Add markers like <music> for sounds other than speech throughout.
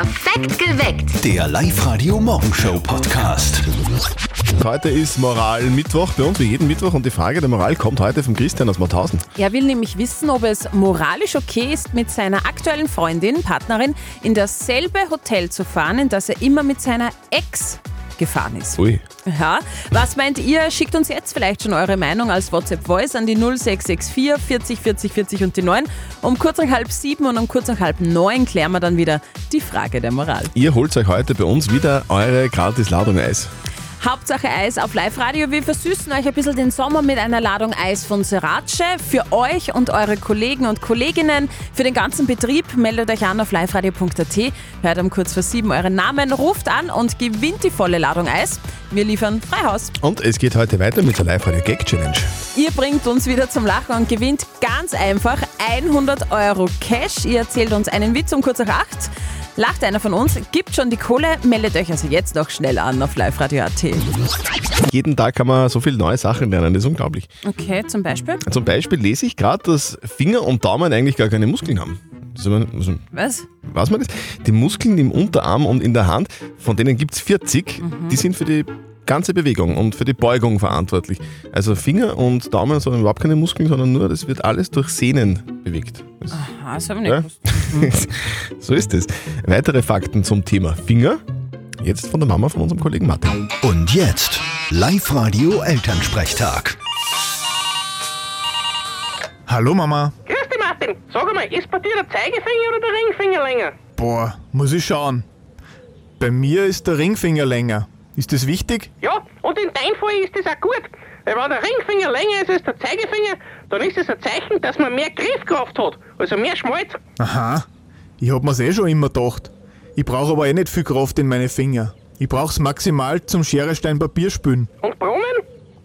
Perfekt geweckt. Der Live-Radio-Morgenshow-Podcast. Heute ist Moral-Mittwoch bei uns, wie jeden Mittwoch. Und die Frage der Moral kommt heute von Christian aus Mauthausen. Er will nämlich wissen, ob es moralisch okay ist, mit seiner aktuellen Freundin, Partnerin in dasselbe Hotel zu fahren, in das er immer mit seiner Ex gefahren ist. Ui. Ja, was meint ihr? Schickt uns jetzt vielleicht schon eure Meinung als WhatsApp-Voice an die 0664 40 40 40 und die 9. Um kurz nach halb sieben und um kurz nach halb neun klären wir dann wieder die Frage der Moral. Ihr holt euch heute bei uns wieder eure Gratis-Ladung Eis. Hauptsache Eis auf Live-Radio. Wir versüßen euch ein bisschen den Sommer mit einer Ladung Eis von Serace. Für euch und eure Kollegen und Kolleginnen, für den ganzen Betrieb, meldet euch an auf liveradio.at, hört um kurz vor sieben euren Namen, ruft an und gewinnt die volle Ladung Eis. Wir liefern Freihaus. Und es geht heute weiter mit der Live-Radio-Gag-Challenge. Ihr bringt uns wieder zum Lachen und gewinnt ganz einfach 100 Euro Cash. Ihr erzählt uns einen Witz um kurz nach acht. Lacht einer von uns, gibt schon die Kohle, meldet euch also jetzt noch schnell an auf liveradio.at. Jeden Tag kann man so viele neue Sachen lernen, das ist unglaublich. Okay, zum Beispiel? Zum Beispiel lese ich gerade, dass Finger und Daumen eigentlich gar keine Muskeln haben. Also, Was? weiß man das? Die Muskeln im Unterarm und in der Hand, von denen gibt es 40, die sind für die ganze Bewegung und für die Beugung verantwortlich. Also Finger und Daumen sind überhaupt keine Muskeln, sondern nur, das wird alles durch Sehnen bewegt. Das, Ah, das habe ich nicht ja? <laughs> so ist es. Weitere Fakten zum Thema Finger. Jetzt von der Mama von unserem Kollegen Martin. Und jetzt Live-Radio-Elternsprechtag. Hallo Mama. Grüß dich, Martin. Sag einmal, ist bei dir der Zeigefinger oder der Ringfinger länger? Boah, muss ich schauen. Bei mir ist der Ringfinger länger. Ist das wichtig? Ja, und in deinem Fall ist das auch gut. Weil wenn der Ringfinger länger ist als der Zeigefinger, dann ist es ein Zeichen, dass man mehr Griffkraft hat, also mehr Schmalz. Aha. Ich hab mir's eh schon immer gedacht. Ich brauche aber eh nicht viel Kraft in meine Finger. Ich brauch's maximal zum Schere Stein Papier spülen. Und Brunnen?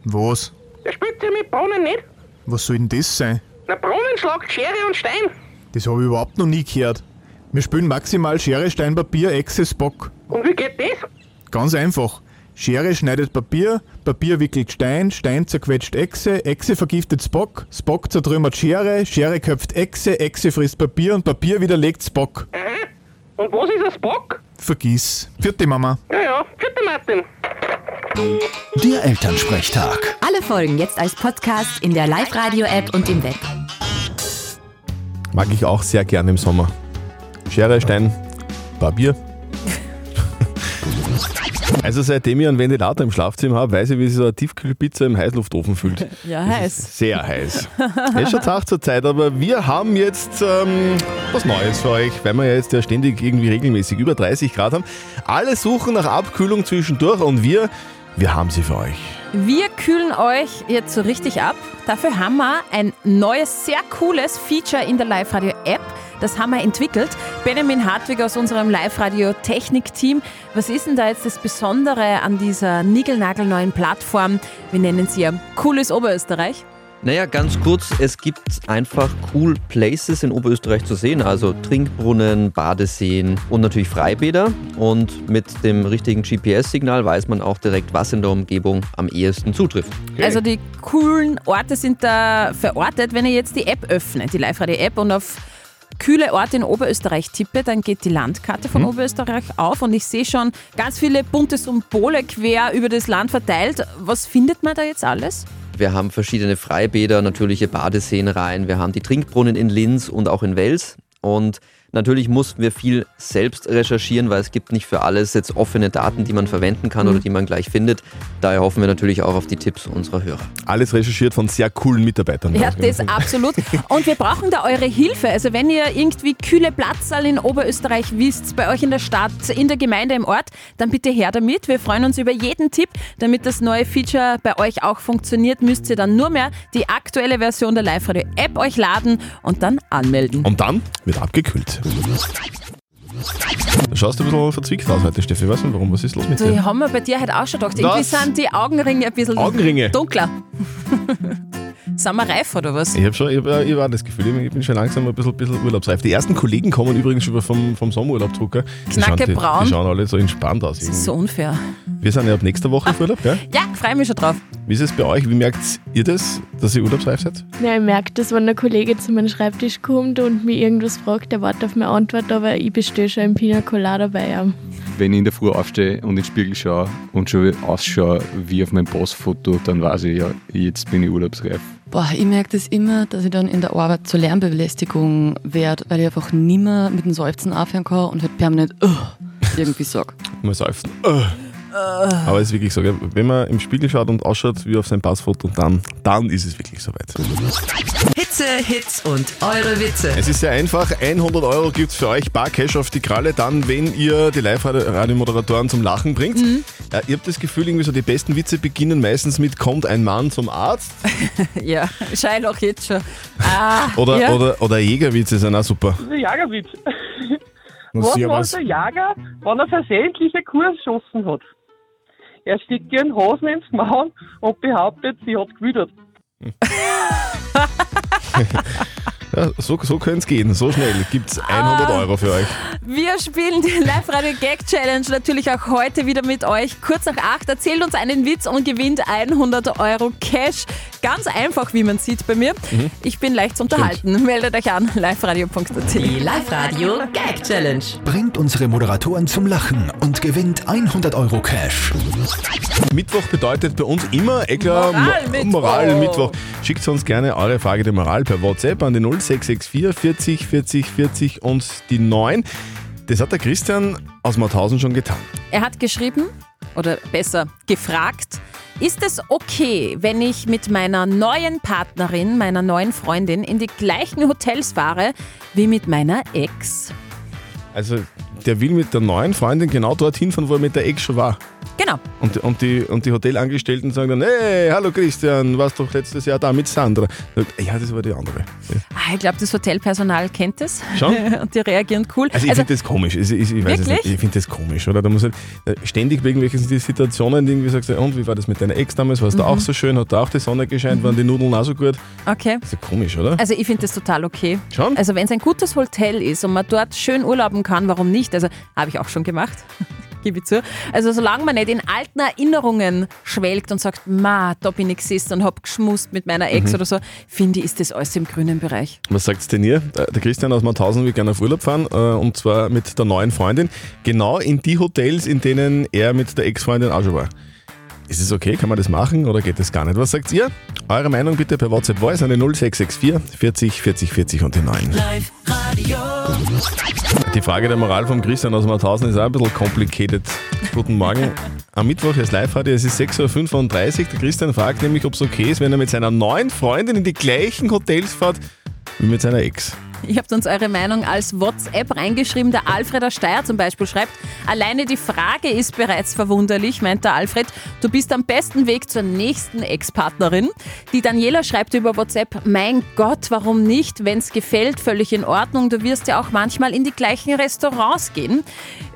Was? Der spielt ja mit Brunnen nicht. Was soll denn das sein? Na, Brunnen schlagt Schere und Stein. Das habe ich überhaupt noch nie gehört. Wir spülen maximal Schere Stein Papier Echse Spock. Und wie geht das? Ganz einfach. Schere schneidet Papier, Papier wickelt Stein, Stein zerquetscht Echse, Echse vergiftet Spock, Spock zertrümmert Schere, Schere köpft Echse, Echse frisst Papier und Papier widerlegt Spock. Aha. Und was ist ein Spock? Vergiss. Vierte Mama. Ja, ja, vierte Martin. Der Elternsprechtag. Alle Folgen jetzt als Podcast in der Live-Radio-App und im Web. Mag ich auch sehr gerne im Sommer. Schere, Stein, Papier. Also seitdem ich einen Ventilator im Schlafzimmer habe, weiß ich, wie sich so eine Tiefkühlpizza im Heißluftofen fühlt. <laughs> Ja, heiß. Sehr heiß. <laughs> Es ist schon Tag zur Zeit, aber wir haben jetzt ähm, was Neues für euch, weil wir ja jetzt ja ständig irgendwie regelmäßig über 30 Grad haben. Alle suchen nach Abkühlung zwischendurch und wir, wir haben sie für euch. Wir kühlen euch jetzt so richtig ab. Dafür haben wir ein neues, sehr cooles Feature in der Live-Radio-App. Das haben wir entwickelt. Benjamin Hartwig aus unserem Live-Radio-Technik-Team. Was ist denn da jetzt das Besondere an dieser niegelnagelneuen Plattform? Wir nennen sie ja Cooles Oberösterreich. Naja, ganz kurz, es gibt einfach cool Places in Oberösterreich zu sehen, also Trinkbrunnen, Badeseen und natürlich Freibäder. Und mit dem richtigen GPS-Signal weiß man auch direkt, was in der Umgebung am ehesten zutrifft. Also die coolen Orte sind da verortet. Wenn ihr jetzt die App öffnet, die Live-Radio-App und auf kühle Orte in Oberösterreich tippe, dann geht die Landkarte von Oberösterreich auf und ich sehe schon ganz viele bunte Symbole quer über das Land verteilt. Was findet man da jetzt alles? Wir haben verschiedene Freibäder, natürliche Badeseen rein, wir haben die Trinkbrunnen in Linz und auch in Wels. Und natürlich mussten wir viel selbst recherchieren, weil es gibt nicht für alles jetzt offene Daten, die man verwenden kann oder die man gleich findet. Daher hoffen wir natürlich auch auf die Tipps unserer Hörer. Alles recherchiert von sehr coolen Mitarbeitern. Ja, das absolut. Und wir brauchen da eure Hilfe. Also wenn ihr irgendwie kühle Platzsaal in Oberösterreich wisst, bei euch in der Stadt, in der Gemeinde, im Ort, dann bitte her damit. Wir freuen uns über jeden Tipp. Damit das neue Feature bei euch auch funktioniert, müsst ihr dann nur mehr die aktuelle Version der Live-Radio-App euch laden und dann anmelden. Und dann wird abgekühlt. Du schaust ein bisschen verzwickt aus heute, Steffi. Ich weiß nicht warum. Was ist los mit Die dir? haben wir bei dir heute auch schon gedacht. Irgendwie Was? sind die Augenringe ein bisschen Augenringe? dunkler. <laughs> Sind wir reif oder was? Ich habe schon, ich hab, ich hab auch das Gefühl, ich bin schon langsam ein bisschen, bisschen urlaubsreif. Die ersten Kollegen kommen übrigens schon vom, vom Sommerurlaub zurück. gell? Die schauen- die, die schauen alle so entspannt aus. Das ist so unfair. Wir sind ja ab nächster Woche auf Urlaub, gell? Ja, freue mich schon drauf. Wie ist es bei euch? Wie merkt ihr das, dass ihr urlaubsreif seid? Ja, ich merke das, wenn ein Kollege zu meinem Schreibtisch kommt und mich irgendwas fragt, der wartet auf meine Antwort, aber ich bestehe schon im Pina Colada bei ihm. Wenn ich in der Früh aufstehe und in den Spiegel schaue und schon ausschaue wie auf meinem Passfoto, dann weiß ich ja, jetzt bin ich urlaubsreif. Boah, ich merke das immer, dass ich dann in der Arbeit zur Lärmbelästigung werde, weil ich einfach nimmer mit dem Seufzen aufhören kann und halt permanent "Ugh" irgendwie sag. Mal seufzen. Äh. Aber es ist wirklich so, gell? wenn man im Spiegel schaut und ausschaut wie auf sein Passfoto, dann, dann ist es wirklich soweit. Hitze, Hits und eure Witze. Es ist sehr einfach. 100 Euro gibt es für euch Bar Cash auf die Kralle, dann, wenn ihr die Live-Radiomoderatoren zum Lachen bringt. Ja, ihr habt das Gefühl, irgendwie so die besten Witze beginnen meistens mit kommt ein Mann zum Arzt <laughs> Ja, auch jetzt schon. Ah, oder, ja. oder, oder Jägerwitze sind auch super. Der Jagerwitz. Was macht der Jäger, wenn er versehentlich eine Kuh erschossen hat? Er steckt ihren Hasen ins Maul und behauptet, sie hat gewidert. <laughs> <laughs> Ja, so so könnte es gehen. So schnell gibt es 100 Euro für euch. Wir spielen die Live-Radio-Gag-Challenge natürlich auch heute wieder mit euch. Kurz nach acht erzählt uns einen Witz und gewinnt 100 Euro Cash. Ganz einfach, wie man sieht bei mir. Ich bin leicht zu unterhalten. Meldet euch an, liveradio.at. Die Live-Radio Gag Challenge. Bringt unsere Moderatoren zum Lachen und gewinnt 100 Euro Cash. Mittwoch bedeutet bei uns immer, eh klar, Moralmittwoch. Mo- Moralmittwoch. Schickt uns gerne eure Frage der Moral per WhatsApp an die 0664 40 40 40 und die 9. Das hat der Christian aus Mauthausen schon getan. Er hat geschrieben, oder besser gefragt, ist es okay, wenn ich mit meiner neuen Partnerin, meiner neuen Freundin in die gleichen Hotels fahre wie mit meiner Ex? Also, der will mit der neuen Freundin genau dorthin fahren, wo er mit der Ex schon war. Genau. Und, und, die, und die Hotelangestellten sagen dann, hey, hallo Christian, warst doch letztes Jahr da mit Sandra. Ja, das war die andere. Ja. Ah, Ich glaube, das Hotelpersonal kennt es. Schon? <laughs> Und die reagieren cool. Also ich finde das komisch. Ich, ich, ich weiß es Wirklich? nicht. Ich finde das komisch, oder? Da muss halt äh, ständig wegen welchen Situationen irgendwie sagst, du, und wie war das mit deiner Ex damals? War es da auch so schön? Hat da auch die Sonne gescheint? Waren die Nudeln auch so gut? okay. Das ist ja komisch, oder? Also ich finde das total okay. Schon? Also wenn es ein gutes Hotel ist und man dort schön urlauben kann, warum nicht? Also habe ich auch schon gemacht. <laughs> Gebe ich zu. Also solange man nicht in alten Erinnerungen schwelgt und sagt, ma, da bin ich gesessen und hab geschmust mit meiner Ex Mhm. oder so, finde ich, ist das alles im grünen Bereich. Was sagt denn ihr? Äh, Der Christian aus Mauthausen will gerne auf Urlaub fahren äh, und zwar mit der neuen Freundin. Genau in die Hotels, in denen er mit der Ex-Freundin auch schon war. Ist es okay? Kann man das machen oder geht das gar nicht? Was sagt ihr? Eure Meinung bitte per WhatsApp Voice an die 0664 40 40 40 und die 9. Die Frage der Moral vom Christian aus Mauthausen ist auch ein bisschen complicated. Guten Morgen. Am Mittwoch ist Live-Radio, es ist 6.35 Uhr. Der Christian fragt nämlich, ob es okay ist, wenn er mit seiner neuen Freundin in die gleichen Hotels fährt wie mit seiner Ex. Ihr habt uns eure Meinung als WhatsApp reingeschrieben. Der Alfred Steyr zum Beispiel schreibt, alleine die Frage ist bereits verwunderlich, meint der Alfred. Du bist am besten Weg zur nächsten Ex-Partnerin. Die Daniela schreibt über WhatsApp, mein Gott, warum nicht? Wenn es gefällt, völlig in Ordnung. Du wirst ja auch manchmal in die gleichen Restaurants gehen.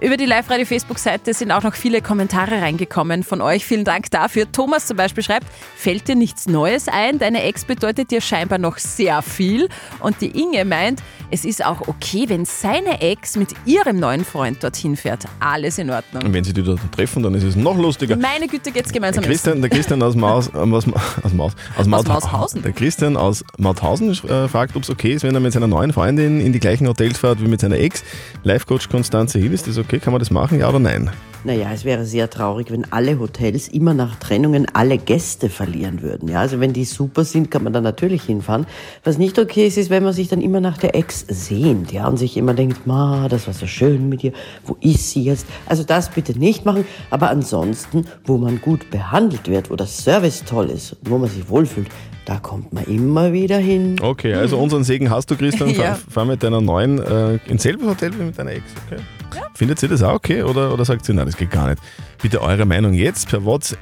Über die Live-Radio-Facebook-Seite sind auch noch viele Kommentare reingekommen von euch. Vielen Dank dafür. Thomas zum Beispiel schreibt, fällt dir nichts Neues ein? Deine Ex bedeutet dir scheinbar noch sehr viel. Und die Inge meint, es ist auch okay, wenn seine Ex mit ihrem neuen Freund dorthin fährt. Alles in Ordnung. Und wenn sie die dort treffen, dann ist es noch lustiger. Meine Güte, geht's gemeinsam. Christian, der Christian aus Maus, äh, aus, aus, Maus, aus, Maut- Mauthausen. Der Christian aus Mauthausen äh, fragt, ob es okay ist, wenn er mit seiner neuen Freundin in die gleichen Hotels fährt wie mit seiner Ex. Life-Coach Konstanze Hill, ist das okay? Kann man das machen, ja oder nein? Naja, es wäre sehr traurig, wenn alle Hotels immer nach Trennungen alle Gäste verlieren würden. Ja, also wenn die super sind, kann man da natürlich hinfahren. Was nicht okay ist, ist, wenn man sich dann immer nach der Ex sehnt, ja, und sich immer denkt, ma, das war so schön mit ihr, wo ist sie jetzt? Also das bitte nicht machen, aber ansonsten, wo man gut behandelt wird, wo das Service toll ist, wo man sich wohlfühlt, da kommt man immer wieder hin. Okay, also unseren Segen hast du, Christian. <laughs> Fahr, Ja. fahr mit deiner neuen äh, ins selbe Hotel wie mit deiner Ex. Okay. Findet ihr das auch okay oder, oder sagt sie, nein, das geht gar nicht? Bitte eure Meinung jetzt per WhatsApp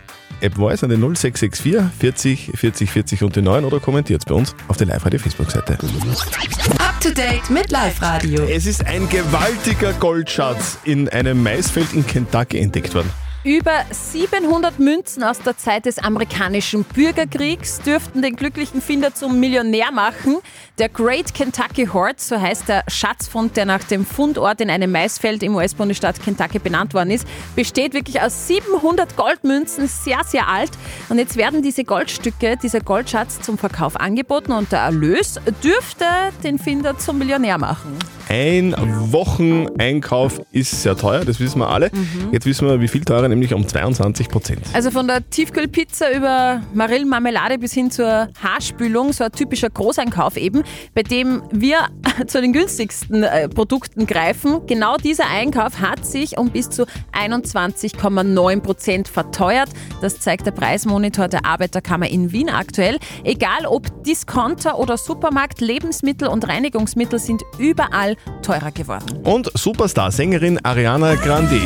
Voice an den 0664 40 40 40 und die 9 oder kommentiert bei uns auf der Live-Radio Facebook-Seite. Up to date mit Live-Radio. Es ist ein gewaltiger Goldschatz in einem Maisfeld in Kentucky entdeckt worden. Über 700 Münzen aus der Zeit des amerikanischen Bürgerkriegs dürften den glücklichen Finder zum Millionär machen. Der Great Kentucky Hoard, so heißt der Schatzfund, der nach dem Fundort in einem Maisfeld im US-Bundesstaat Kentucky benannt worden ist, besteht wirklich aus 700 Goldmünzen, sehr, sehr alt. Und jetzt werden diese Goldstücke, dieser Goldschatz zum Verkauf angeboten und der Erlös dürfte den Finder zum Millionär machen. Ein Wocheneinkauf ist sehr teuer, das wissen wir alle. Jetzt wissen wir, wie viel teurer, nämlich um 22 Prozent. Also von der Tiefkühlpizza über Marillenmarmelade bis hin zur Haarspülung, so ein typischer Großeinkauf eben, bei dem wir <laughs> zu den günstigsten äh, Produkten greifen. Genau dieser Einkauf hat sich um bis zu 21,9 Prozent verteuert. Das zeigt der Preismonitor der Arbeiterkammer in Wien aktuell. Egal ob Discounter oder Supermarkt, Lebensmittel und Reinigungsmittel sind überall teurer geworden. Und Superstar-Sängerin Ariana Grande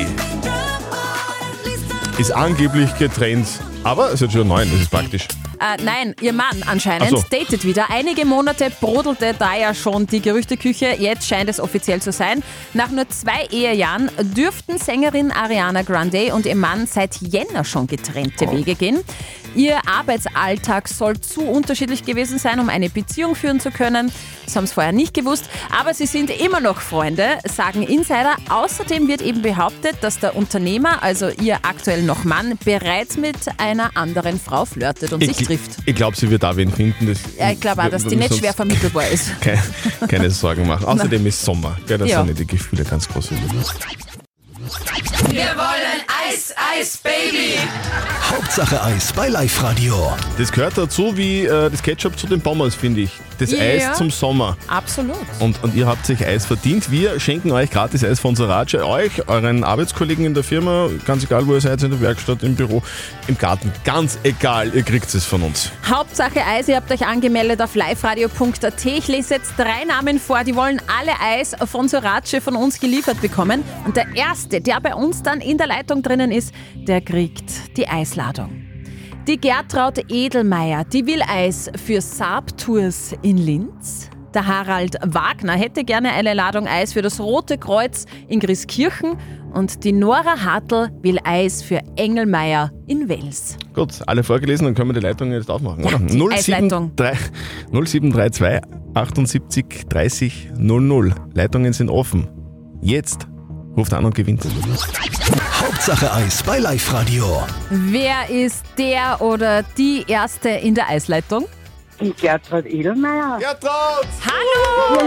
ist angeblich getrennt. Aber es hat schon neun, das ist praktisch. Äh, nein, ihr Mann anscheinend so. datet wieder. Einige Monate brodelte da ja schon die Gerüchteküche. Jetzt scheint es offiziell zu sein. Nach nur zwei Ehejahren dürften Sängerin Ariana Grande und ihr Mann seit Jänner schon getrennte Oh. Wege gehen. Ihr Arbeitsalltag soll zu unterschiedlich gewesen sein, um eine Beziehung führen zu können. Das haben sie vorher nicht gewusst. Aber sie sind immer noch Freunde, sagen Insider. Außerdem wird eben behauptet, dass der Unternehmer, also ihr aktuell noch Mann, bereits mit einer anderen Frau flirtet und sich Ich, trifft. ich glaube, sie wird da wen finden. Das Ja, ich glaube auch, dass die nicht schwer vermittelbar ist. <laughs> Keine, keine Sorgen machen. <laughs> Außerdem ist Sommer. Gell, da Ja. sind die Gefühle ganz groß. Wir wollen Eis, Eis, Baby. Hauptsache Eis bei Live Radio. Das gehört dazu wie äh, das Ketchup zu den Pommes, finde ich. Das Ja. Eis zum Sommer. Absolut. Und, und ihr habt sich Eis verdient. Wir schenken euch gratis Eis von Sorace, euch, euren Arbeitskollegen in der Firma, ganz egal wo ihr seid, in der Werkstatt, im Büro, im Garten, ganz egal, ihr kriegt es von uns. Hauptsache Eis, ihr habt euch angemeldet auf liveradio.at. Ich lese jetzt drei Namen vor, die wollen alle Eis von Sorace von uns geliefert bekommen. Und der erste, der bei uns dann in der Leitung drinnen ist, der kriegt die Eisladung. Die Gertraud Edelmeier, die will Eis für Saab Tours in Linz. Der Harald Wagner hätte gerne eine Ladung Eis für das Rote Kreuz in Grieskirchen. Und die Nora Hartl will Eis für Engelmeier in Wels. Gut, alle vorgelesen, dann können wir die Leitung jetzt aufmachen, Eisleitung. 0732 78 30 00. Leitungen sind offen. Jetzt ruft an und gewinnt. Hauptsache Eis bei Live Radio. Wer ist der oder die Erste in der Eisleitung? Gertrud Edelmeier. Gertrud! Hallo!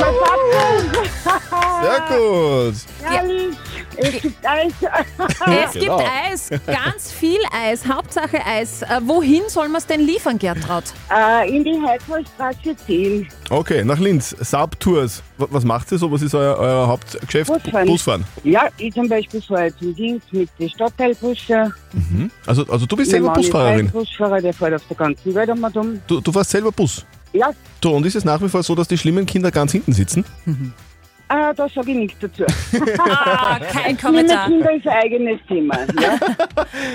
Sehr gut! Herrlich. Es gibt Eis. <laughs> Es gibt Genau. Eis, ganz viel Eis, Hauptsache Eis. Äh, wohin soll man es denn liefern, Gertraud? Äh, in die Heidvorstraße 10. Okay, nach Linz. Saab Tours. Was macht ihr so? Was ist euer, euer Hauptgeschäft? Busfahren. Busfahren. Ja, ich zum Beispiel fahre zum Dienst mit den Stadtteilbussen. Also, also du bist selber Mann ist Busfahrerin. Busfahrer, der fährt auf der ganzen Welt einmal dumm. Du, du fährst selber Bus. Ja, Du, und ist es nach wie vor so, dass die schlimmen Kinder ganz hinten sitzen? Äh, da sage ich nichts dazu. Ah, kein Kommentar. Kinder ist ein eigenes Thema. Ja? <laughs>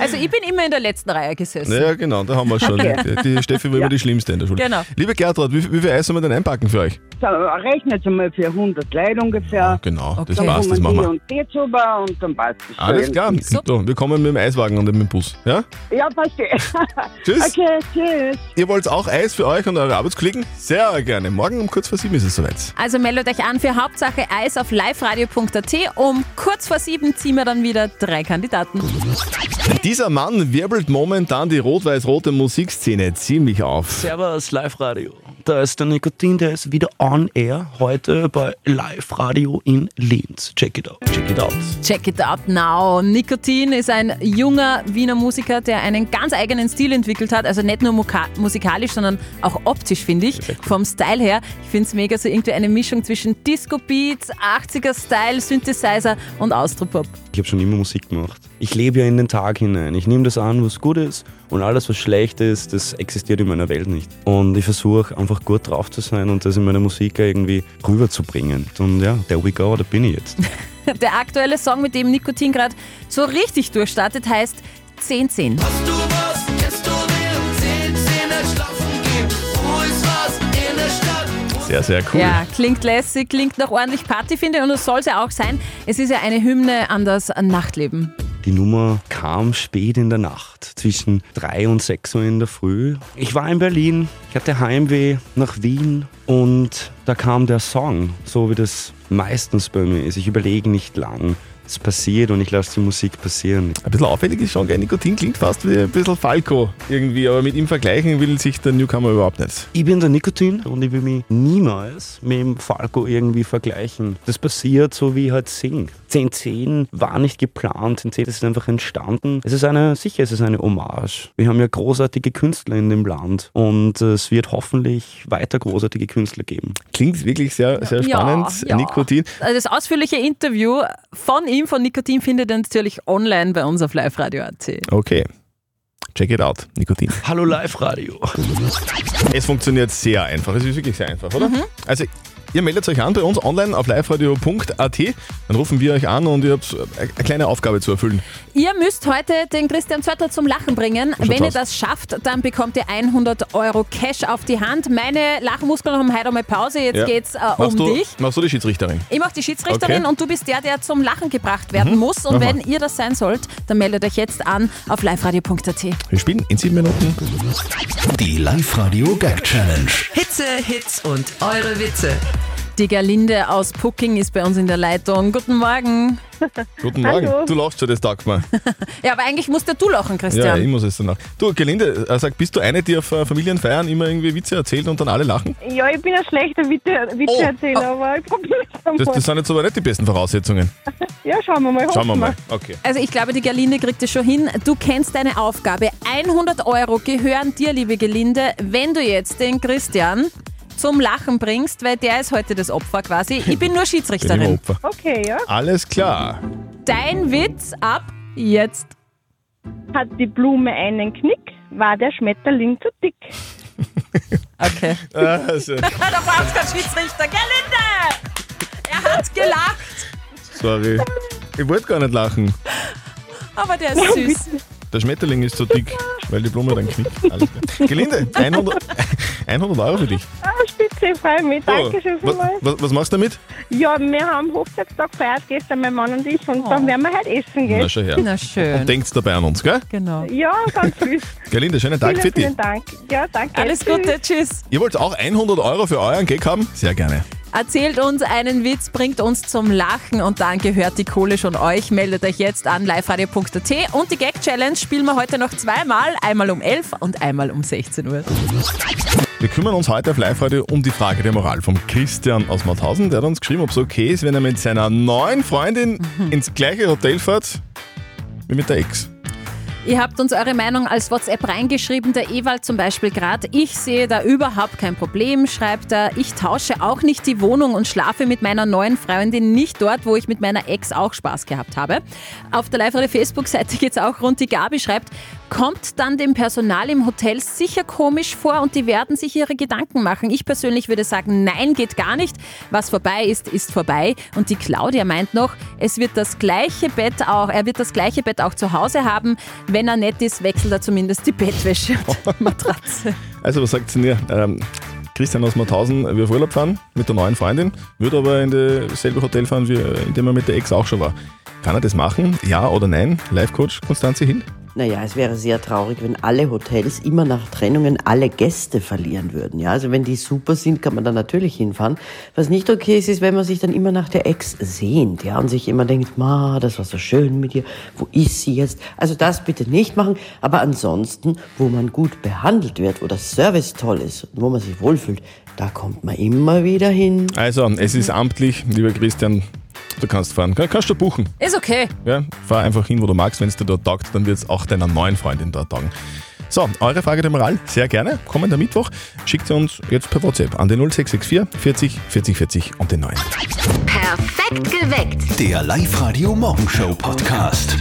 Also ich bin immer in der letzten Reihe gesessen. Ja, genau, da haben wir schon. Okay. Die, die Steffi war immer die Schlimmste in der Schule. Genau. Liebe Gertrud, wie, wie viel Eis sollen wir denn einpacken für euch? So, rechnet einmal für 100 Leute ungefähr. Genau, das Dann passt, das machen wir. und die drüber und dann passt es. Alles klar. So, wir kommen mit dem Eiswagen und mit dem Bus. Ja? Ja, verstehe. <laughs> Tschüss. Okay, tschüss. Ihr wollt auch Eis für euch und eure Arbeitskollegen? Sehr gerne. Morgen um kurz vor sieben ist es soweit. Also meldet euch an für Hauptsache Eis auf liveradio.at. Um kurz vor sieben ziehen wir dann wieder drei Kandidaten. Dieser Mann wirbelt momentan die rot-weiß-rote Musikszene ziemlich auf. Servus, Live-Radio. Da ist der Nikotin, der ist wieder on air heute bei Live-Radio in Linz. Check it out, check it out. Check it out now. Nikotin ist ein junger Wiener Musiker, der einen ganz eigenen Stil entwickelt hat. Also nicht nur musikalisch, sondern auch optisch, finde ich. Vom Style her. Ich finde es mega so irgendwie eine Mischung zwischen Disco-Beats, 80er-Style, Synthesizer und Austropop. Ich habe schon immer Musik gemacht. Ich lebe ja in den Tag hinein. Ich nehme das an, was gut ist und alles, was schlecht ist, das existiert in meiner Welt nicht. Und ich versuche einfach gut drauf zu sein und das in meiner Musik irgendwie rüberzubringen. Und ja, there we go, da bin ich jetzt. <laughs> Der aktuelle Song, mit dem Nikotin gerade so richtig durchstartet, heißt 1010. Du was, kennst du den 10 Zähne schlafen gehen? Wo ist was in der Stadt? Sehr, sehr cool. Ja, klingt lässig, klingt nach ordentlich Party, finde ich, und das soll es ja auch sein. Es ist ja eine Hymne an das Nachtleben. Die Nummer kam spät in der Nacht, zwischen 3 und 6 Uhr in der Früh. Ich war in Berlin, ich hatte Heimweh nach Wien und da kam der Song, so wie das meistens bei mir ist. Ich überlege nicht lang. Es passiert und ich lasse die Musik passieren. Ein bisschen auffällig ist schon, gell? Nikotin klingt fast wie ein bisschen Falco irgendwie, aber mit ihm vergleichen will sich der Newcomer überhaupt nicht. Ich bin der Nikotin und ich will mich niemals mit dem Falco irgendwie vergleichen. Das passiert so, wie ich halt singe. 1010 war nicht geplant, 1010 ist einfach entstanden. Es ist eine, sicher ist es eine Hommage. Wir haben ja großartige Künstler in dem Land und es wird hoffentlich weiter großartige Künstler geben. Klingt wirklich sehr, sehr spannend. Ja, ja. Nikotin. Also das ausführliche Interview von ihm, von Nikotin, findet ihr natürlich online bei uns auf liveradio.at. Okay. Check it out. Nikotin. Hallo Live-Radio. Es funktioniert sehr einfach. Es ist wirklich sehr einfach, oder? Mhm. Also, ihr meldet euch an bei uns online auf liveradio.at. Dann rufen wir euch an und ihr habt eine kleine Aufgabe zu erfüllen. Ihr müsst heute den Christian Zörtler zum Lachen bringen. schaut's Wenn ihr aus? das schafft, dann bekommt ihr 100 Euro Cash auf die Hand. Meine Lachmuskeln haben heute einmal Pause. Jetzt Ja. geht's äh, um machst du, dich. Machst du die Schiedsrichterin? Ich mache die Schiedsrichterin Okay. und du bist der, der zum Lachen gebracht werden Mhm. muss. Und Mach mal. wenn ihr das sein sollt, dann meldet euch jetzt an auf liveradio.at. Wir spielen in sieben Minuten. Die Live-Radio Gag Challenge. Hitze, Hits und eure Witze. Die Gerlinde aus Pucking ist bei uns in der Leitung. Guten Morgen. <laughs> Guten Morgen. Hallo. Du lachst schon, das taugt <laughs> mir. Ja, aber eigentlich musst ja du lachen, Ja, Christian. ich muss es danach. Du, Gelinde, äh, sag, bist du eine, die auf äh, Familienfeiern immer irgendwie Witze erzählt und dann alle lachen? Ja, ich bin ein schlechter Witze- Witzeerzähler, aber ich probiere es einmal. Das, das sind jetzt aber nicht die besten Voraussetzungen. <laughs> ja, schauen wir mal. Schauen wir mal. Okay. Also ich glaube, die Gerlinde kriegt es schon hin. Du kennst deine Aufgabe. 100 Euro gehören dir, liebe Gelinde, wenn du jetzt den Christian zum Lachen bringst, weil der ist heute das Opfer quasi. Ich bin nur Bin Schiedsrichterin. Opfer. Okay, ja. Alles klar. Dein Witz ab jetzt. Hat die Blume einen Knick, war der Schmetterling zu dick. <laughs> Okay. Also, <laughs> da braucht's kein Schiedsrichter. Gerlinde! Er hat gelacht, sorry. Ich wollte gar nicht lachen. aber der ist süß. Der Schmetterling ist so dick, weil die Blume dann knickt. Gelinde, <laughs> 100, 100 Euro für dich. Ich freue mich. Dankeschön was, vielmals. was, was machst du damit? Ja, wir haben Hochzeitstag gefeiert gestern, mein Mann und ich, und dann werden wir heute essen gehen. Na, schau her. Na schön. Und denkst dabei an uns, gell? Genau. Ja, ganz süß. <laughs> Gelinde, schönen Tag vielen, für dich. vielen Dank. Ja, danke. Alles Gute, tschüss. Ihr wollt auch 100 Euro für euren Gag haben? Sehr gerne. Erzählt uns einen Witz, bringt uns zum Lachen und dann gehört die Kohle schon euch. Meldet euch jetzt an liveradio.at und die Gag Challenge spielen wir heute noch zweimal, einmal um 11 und einmal um 16 Uhr. Wir kümmern uns heute auf Live-Radio um die Frage der Moral vom Christian aus Mauthausen. Der hat uns geschrieben, ob es okay ist, wenn er mit seiner neuen Freundin ins gleiche Hotel fährt wie mit der Ex. Ihr habt uns eure Meinung als WhatsApp reingeschrieben, der Ewald zum Beispiel gerade. Ich sehe da überhaupt kein Problem, schreibt er. Ich tausche auch nicht die Wohnung und schlafe mit meiner neuen Freundin nicht dort, wo ich mit meiner Ex auch Spaß gehabt habe. Auf der Live-Radio-Facebook-Seite geht es auch rund. Die Gabi schreibt, kommt dann dem Personal im Hotel sicher komisch vor und die werden sich ihre Gedanken machen. Ich persönlich würde sagen, nein, geht gar nicht. Was vorbei ist, ist vorbei. Und die Claudia meint noch, es wird das gleiche Bett auch, er wird das gleiche Bett auch zu Hause haben. Wenn er nett ist, wechselt er zumindest die Bettwäsche und <laughs> Matratze. Also, was sagt sie mir? Ähm, Christian aus Mauthausen will auf Urlaub fahren mit der neuen Freundin, würde aber in dasselbe Hotel fahren, wie, in dem er mit der Ex auch schon war. Kann er das machen? Ja oder nein? Live-Coach Konstanze Hill? Naja, es wäre sehr traurig, wenn alle Hotels immer nach Trennungen alle Gäste verlieren würden. Ja, also wenn die super sind, kann man da natürlich hinfahren. Was nicht okay ist, ist, wenn man sich dann immer nach der Ex sehnt, ja, und sich immer denkt, ma, das war so schön mit ihr, wo ist sie jetzt? Also das bitte nicht machen, aber ansonsten, wo man gut behandelt wird, wo das Service toll ist wo man sich wohlfühlt, da kommt man immer wieder hin. Also, es ist amtlich, lieber Christian, du kannst fahren. Kann, kannst du buchen. Ist okay. Ja, fahr einfach hin, wo du magst. Wenn es dir dort taugt, dann wird es auch deiner neuen Freundin dort taugen. So, eure Frage der Moral, sehr gerne. Kommender Mittwoch schickt sie uns jetzt per WhatsApp an den 0664 40 40 40 und den 9. Perfekt geweckt. Der Live-Radio Morgenshow Podcast.